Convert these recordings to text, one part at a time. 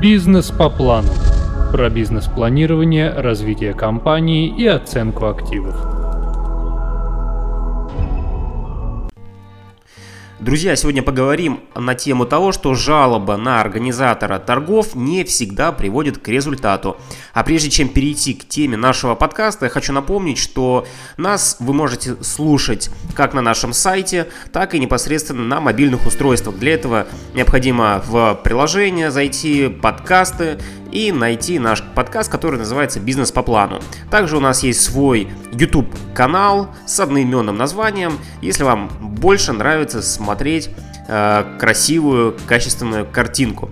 Бизнес по плану. Про бизнес-планирование, развитие компании и оценку активов. Друзья, сегодня поговорим на тему того, что жалоба на организатора торгов не всегда приводит к результату. А прежде чем перейти к теме нашего подкаста, я хочу напомнить, что нас вы можете слушать как на нашем сайте, так и непосредственно на мобильных устройствах. Для этого необходимо в приложение зайти, подкасты, и найти наш подкаст, который называется «Бизнес по плану». Также у нас есть свой YouTube-канал с одноименным названием, если вам больше нравится смотреть э, красивую, качественную картинку.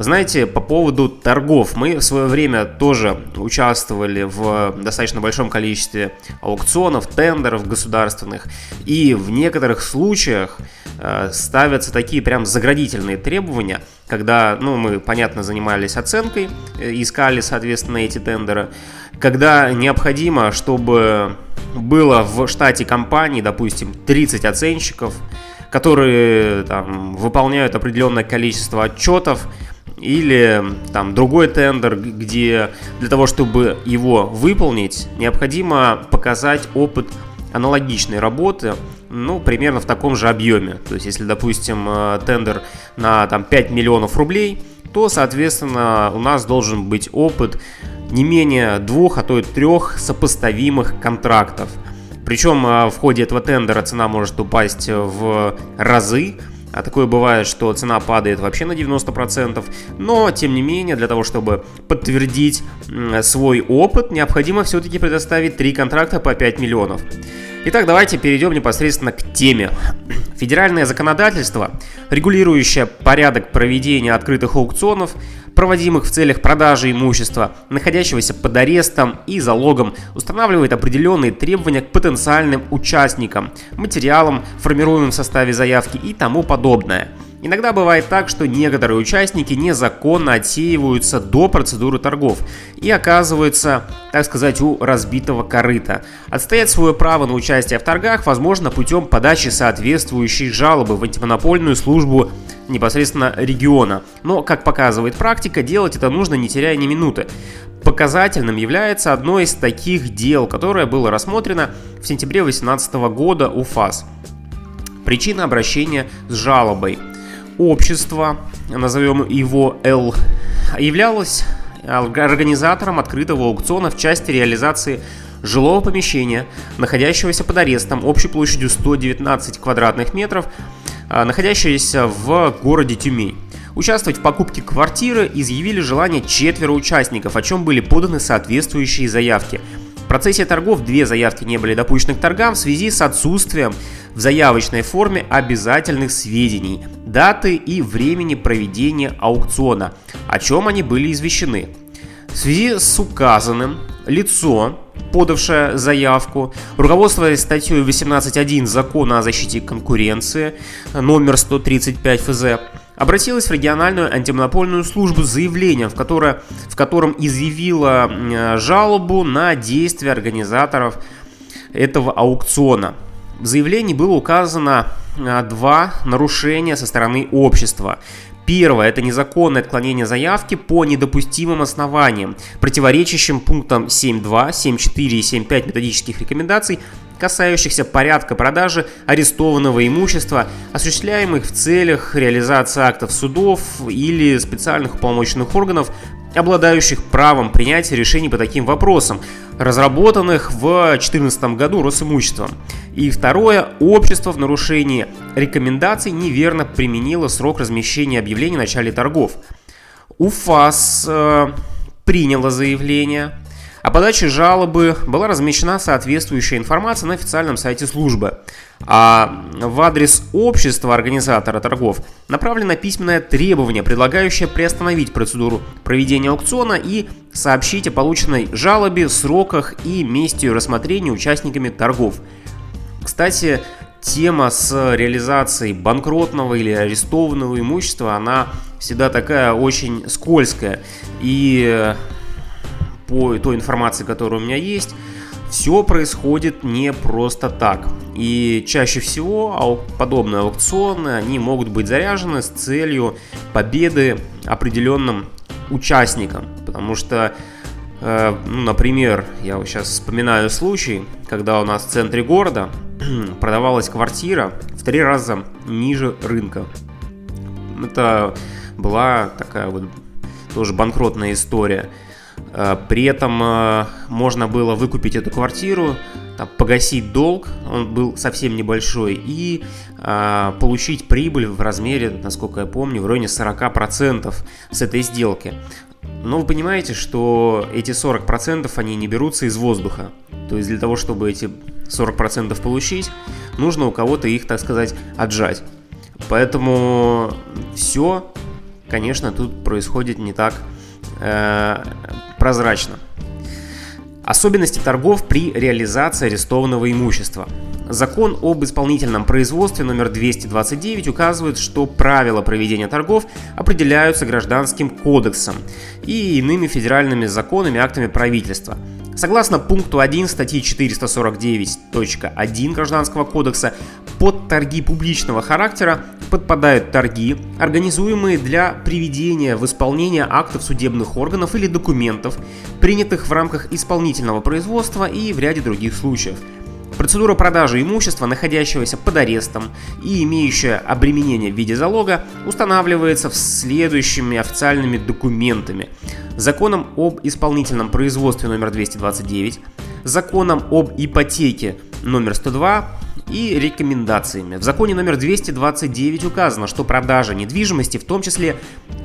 Знаете, по поводу торгов, мы в свое время тоже участвовали в достаточно большом количестве аукционов, тендеров государственных, и в некоторых случаях э, ставятся такие прям заградительные требования, когда, ну, мы, понятно, занимались оценкой, э, искали, соответственно, эти тендеры, когда необходимо, чтобы было в штате компании, допустим, 30 оценщиков, которые там, выполняют определенное количество отчетов, или там другой тендер, где для того, чтобы его выполнить, необходимо показать опыт аналогичной работы, ну, примерно в таком же объеме. То есть, если, допустим, э, тендер на там, 5 миллионов рублей, то, соответственно, у нас должен быть опыт не менее двух, а то и трех сопоставимых контрактов. Причем э, в ходе этого тендера цена может упасть в разы, а такое бывает, что цена падает вообще на 90%. Но, тем не менее, для того, чтобы подтвердить свой опыт, необходимо все-таки предоставить три контракта по 5 миллионов. Итак, давайте перейдем непосредственно к теме. Федеральное законодательство, регулирующее порядок проведения открытых аукционов, проводимых в целях продажи имущества, находящегося под арестом и залогом, устанавливает определенные требования к потенциальным участникам, материалам, формируемым в составе заявки и тому подобное – Иногда бывает так, что некоторые участники незаконно отсеиваются до процедуры торгов и оказываются, так сказать, у разбитого корыта. Отстоять свое право на участие в торгах возможно путем подачи соответствующей жалобы в антимонопольную службу непосредственно региона. Но, как показывает практика, делать это нужно не теряя ни минуты. Показательным является одно из таких дел, которое было рассмотрено в сентябре 2018 года у ФАС. Причина обращения с жалобой – общество, назовем его L, являлось организатором открытого аукциона в части реализации жилого помещения, находящегося под арестом общей площадью 119 квадратных метров, а, находящегося в городе Тюмень. Участвовать в покупке квартиры изъявили желание четверо участников, о чем были поданы соответствующие заявки – процессе торгов две заявки не были допущены к торгам в связи с отсутствием в заявочной форме обязательных сведений, даты и времени проведения аукциона, о чем они были извещены. В связи с указанным лицо, подавшее заявку, руководствуясь статьей 18.1 Закона о защите конкуренции, номер 135 ФЗ, обратилась в региональную антимонопольную службу с заявлением, в, которое, в котором изъявила жалобу на действия организаторов этого аукциона. В заявлении было указано а, два нарушения со стороны общества. Первое – это незаконное отклонение заявки по недопустимым основаниям, противоречащим пунктам 7.2, 7.4 и 7.5 методических рекомендаций касающихся порядка продажи арестованного имущества, осуществляемых в целях реализации актов судов или специальных уполномоченных органов, обладающих правом принятия решений по таким вопросам, разработанных в 2014 году Росимуществом. И второе, общество в нарушении рекомендаций неверно применило срок размещения объявлений в начале торгов. УФАС э, приняло заявление, о подаче жалобы была размещена соответствующая информация на официальном сайте службы. А в адрес общества организатора торгов направлено письменное требование, предлагающее приостановить процедуру проведения аукциона и сообщить о полученной жалобе, сроках и месте ее рассмотрения участниками торгов. Кстати, тема с реализацией банкротного или арестованного имущества, она всегда такая очень скользкая. И по той информации, которая у меня есть, все происходит не просто так. И чаще всего подобные аукционы, они могут быть заряжены с целью победы определенным участникам. Потому что, э, ну, например, я вот сейчас вспоминаю случай, когда у нас в центре города продавалась квартира в три раза ниже рынка. Это была такая вот тоже банкротная история. Э, при этом э, можно было выкупить эту квартиру, там, погасить долг, он был совсем небольшой, и э, получить прибыль в размере, насколько я помню, в районе 40% с этой сделки. Но вы понимаете, что эти 40% они не берутся из воздуха. То есть для того, чтобы эти 40% получить, нужно у кого-то их, так сказать, отжать. Поэтому все, конечно, тут происходит не так э, прозрачно. Особенности торгов при реализации арестованного имущества. Закон об исполнительном производстве номер 229 указывает, что правила проведения торгов определяются гражданским кодексом и иными федеральными законами, актами правительства – Согласно пункту 1 статьи 449.1 Гражданского кодекса, под торги публичного характера подпадают торги, организуемые для приведения в исполнение актов судебных органов или документов, принятых в рамках исполнительного производства и в ряде других случаев – Процедура продажи имущества, находящегося под арестом и имеющая обременение в виде залога, устанавливается в следующими официальными документами. Законом об исполнительном производстве номер 229, законом об ипотеке номер 102 и рекомендациями. В законе номер 229 указано, что продажа недвижимости, в том числе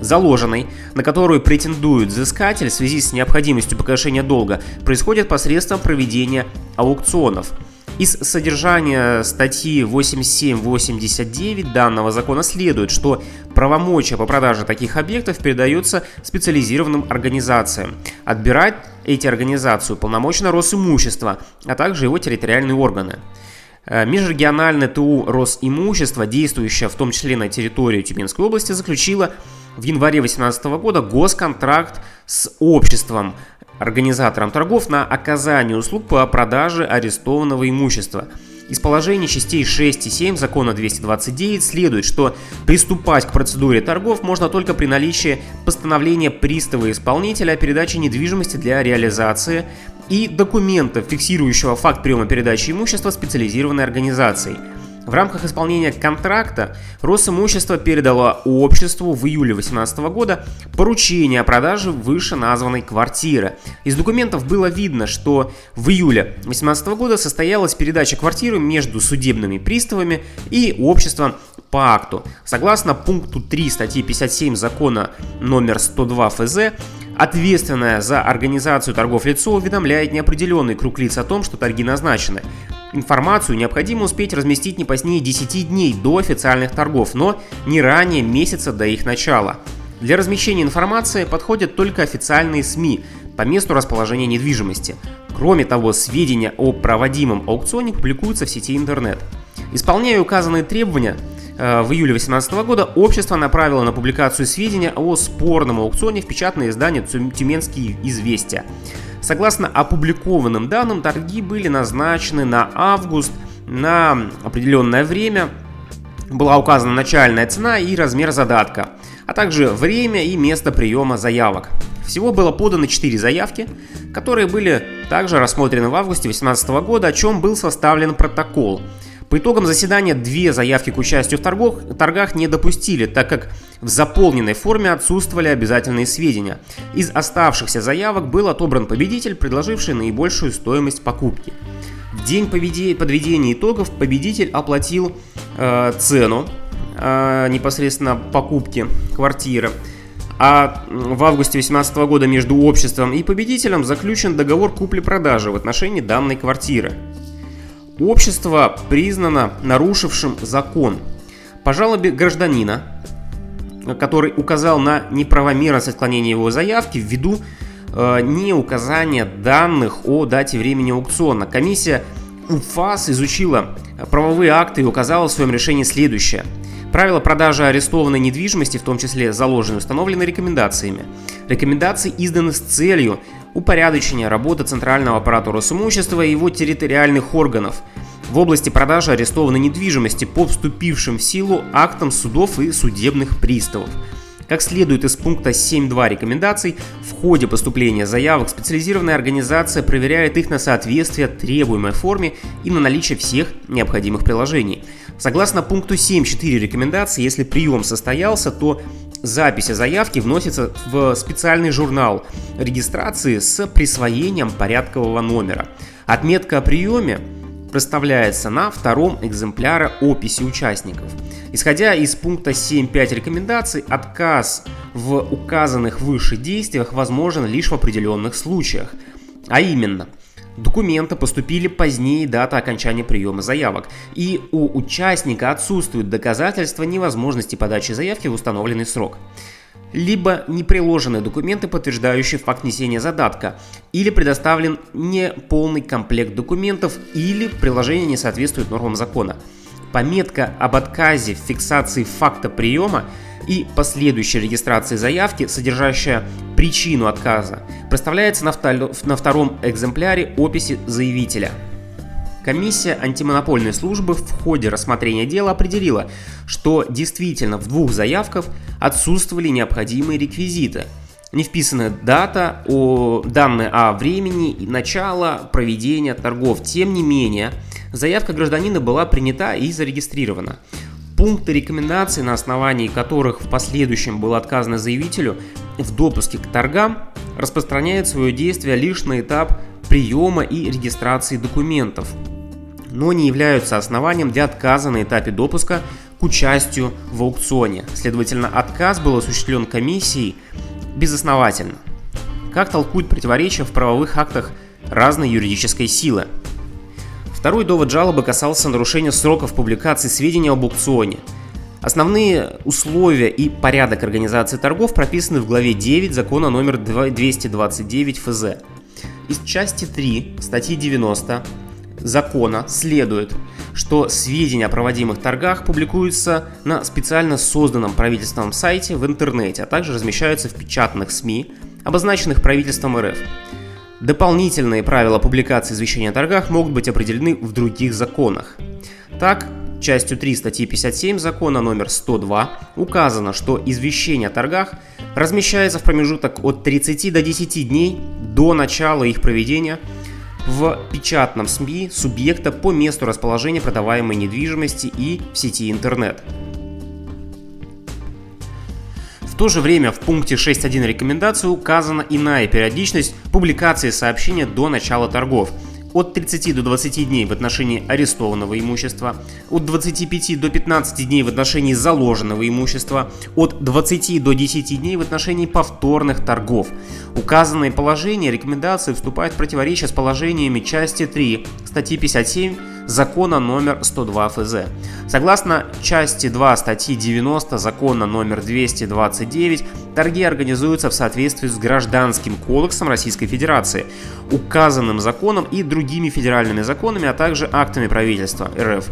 заложенной, на которую претендует взыскатель в связи с необходимостью погашения долга, происходит посредством проведения аукционов – из содержания статьи 87-89 данного закона следует, что правомочия по продаже таких объектов передаются специализированным организациям. Отбирать эти организации полномочно Росимущество, а также его территориальные органы. Э, межрегиональное ТУ Росимущество, действующее в том числе на территории Тюменской области, заключило в январе 2018 года госконтракт с обществом организаторам торгов на оказание услуг по продаже арестованного имущества. Из положений частей 6 и 7 закона 229 следует, что приступать к процедуре торгов можно только при наличии постановления пристава исполнителя о передаче недвижимости для реализации и документов, фиксирующего факт приема передачи имущества специализированной организацией – в рамках исполнения контракта Росимущество передало обществу в июле 2018 года поручение о продаже вышеназванной квартиры. Из документов было видно, что в июле 2018 года состоялась передача квартиры между судебными приставами и обществом по акту. Согласно пункту 3 статьи 57 закона номер 102 ФЗ, Ответственное за организацию торгов лицо уведомляет неопределенный круг лиц о том, что торги назначены. Информацию необходимо успеть разместить не позднее 10 дней до официальных торгов, но не ранее месяца до их начала. Для размещения информации подходят только официальные СМИ по месту расположения недвижимости. Кроме того, сведения о проводимом аукционе публикуются в сети интернет. Исполняя указанные требования, в июле 2018 года общество направило на публикацию сведения о спорном аукционе в печатное издание «Тюменские известия». Согласно опубликованным данным, торги были назначены на август на определенное время. Была указана начальная цена и размер задатка, а также время и место приема заявок. Всего было подано 4 заявки, которые были также рассмотрены в августе 2018 года, о чем был составлен протокол – по итогам заседания две заявки к участию в торгах, торгах не допустили, так как в заполненной форме отсутствовали обязательные сведения. Из оставшихся заявок был отобран победитель, предложивший наибольшую стоимость покупки. В день подведения итогов победитель оплатил э, цену э, непосредственно покупки квартиры. А в августе 2018 года между обществом и победителем заключен договор купли-продажи в отношении данной квартиры. Общество признано нарушившим закон. По жалобе гражданина, который указал на неправомерность отклонения его заявки ввиду э, не указания данных о дате времени аукциона, комиссия УФАС изучила правовые акты и указала в своем решении следующее. Правила продажи арестованной недвижимости, в том числе заложены, установлены рекомендациями. Рекомендации изданы с целью упорядочение работы центрального аппарата Росимущества и его территориальных органов в области продажи арестованной недвижимости по вступившим в силу актам судов и судебных приставов. Как следует из пункта 7.2 рекомендаций, в ходе поступления заявок специализированная организация проверяет их на соответствие требуемой форме и на наличие всех необходимых приложений. Согласно пункту 7.4 рекомендаций, если прием состоялся, то запись о заявке вносится в специальный журнал регистрации с присвоением порядкового номера. Отметка о приеме проставляется на втором экземпляре описи участников. Исходя из пункта 7.5 рекомендаций, отказ в указанных выше действиях возможен лишь в определенных случаях. А именно, документы поступили позднее даты окончания приема заявок, и у участника отсутствуют доказательства невозможности подачи заявки в установленный срок либо не приложены документы, подтверждающие факт несения задатка, или предоставлен неполный комплект документов, или приложение не соответствует нормам закона. Пометка об отказе в фиксации факта приема и последующей регистрации заявки, содержащая причину отказа, проставляется на, втором экземпляре описи заявителя. Комиссия антимонопольной службы в ходе рассмотрения дела определила, что действительно в двух заявках отсутствовали необходимые реквизиты. Не вписана дата, о, данные о времени и начала проведения торгов. Тем не менее, заявка гражданина была принята и зарегистрирована. Пункты рекомендаций, на основании которых в последующем было отказано заявителю в допуске к торгам, распространяют свое действие лишь на этап приема и регистрации документов – но не являются основанием для отказа на этапе допуска к участию в аукционе. Следовательно, отказ был осуществлен комиссией безосновательно. Как толкуют противоречия в правовых актах разной юридической силы? Второй довод жалобы касался нарушения сроков публикации сведений об аукционе. Основные условия и порядок организации торгов прописаны в главе 9 закона номер 229 ФЗ. Из части 3 статьи 90 закона следует, что сведения о проводимых торгах публикуются на специально созданном правительством сайте в интернете, а также размещаются в печатных СМИ, обозначенных правительством РФ. Дополнительные правила публикации извещения о торгах могут быть определены в других законах. Так, частью 3 статьи 57 закона номер 102 указано, что извещение о торгах размещается в промежуток от 30 до 10 дней до начала их проведения – в печатном СМИ субъекта по месту расположения продаваемой недвижимости и в сети интернет. В то же время в пункте 6.1 рекомендации указана иная периодичность публикации сообщения до начала торгов – от 30 до 20 дней в отношении арестованного имущества, от 25 до 15 дней в отношении заложенного имущества, от 20 до 10 дней в отношении повторных торгов. Указанные положения рекомендации вступают в противоречие с положениями части 3 статьи 57 закона номер 102 ФЗ. Согласно части 2 статьи 90 закона номер 229, торги организуются в соответствии с Гражданским кодексом Российской Федерации, указанным законом и другими федеральными законами, а также актами правительства РФ.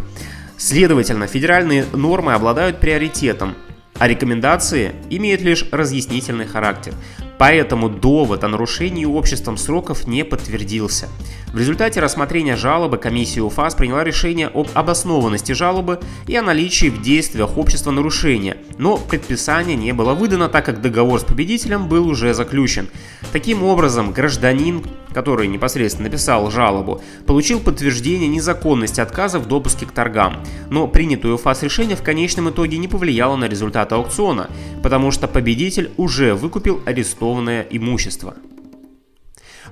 Следовательно, федеральные нормы обладают приоритетом, а рекомендации имеют лишь разъяснительный характер. Поэтому довод о нарушении обществом сроков не подтвердился. В результате рассмотрения жалобы комиссия УФАС приняла решение об обоснованности жалобы и о наличии в действиях общества нарушения, но предписание не было выдано, так как договор с победителем был уже заключен. Таким образом, гражданин, который непосредственно написал жалобу, получил подтверждение незаконности отказа в допуске к торгам, но принятое УФАС решение в конечном итоге не повлияло на результат аукциона, потому что победитель уже выкупил арестованное имущество.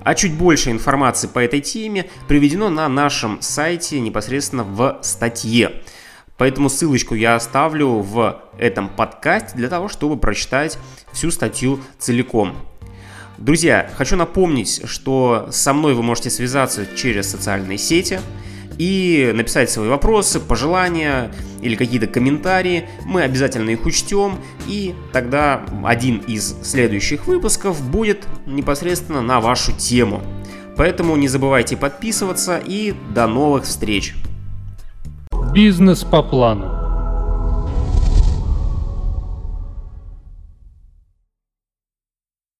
А чуть больше информации по этой теме приведено на нашем сайте непосредственно в статье. Поэтому ссылочку я оставлю в этом подкасте для того, чтобы прочитать всю статью целиком. Друзья, хочу напомнить, что со мной вы можете связаться через социальные сети – и написать свои вопросы, пожелания или какие-то комментарии. Мы обязательно их учтем, и тогда один из следующих выпусков будет непосредственно на вашу тему. Поэтому не забывайте подписываться и до новых встреч. Бизнес по плану.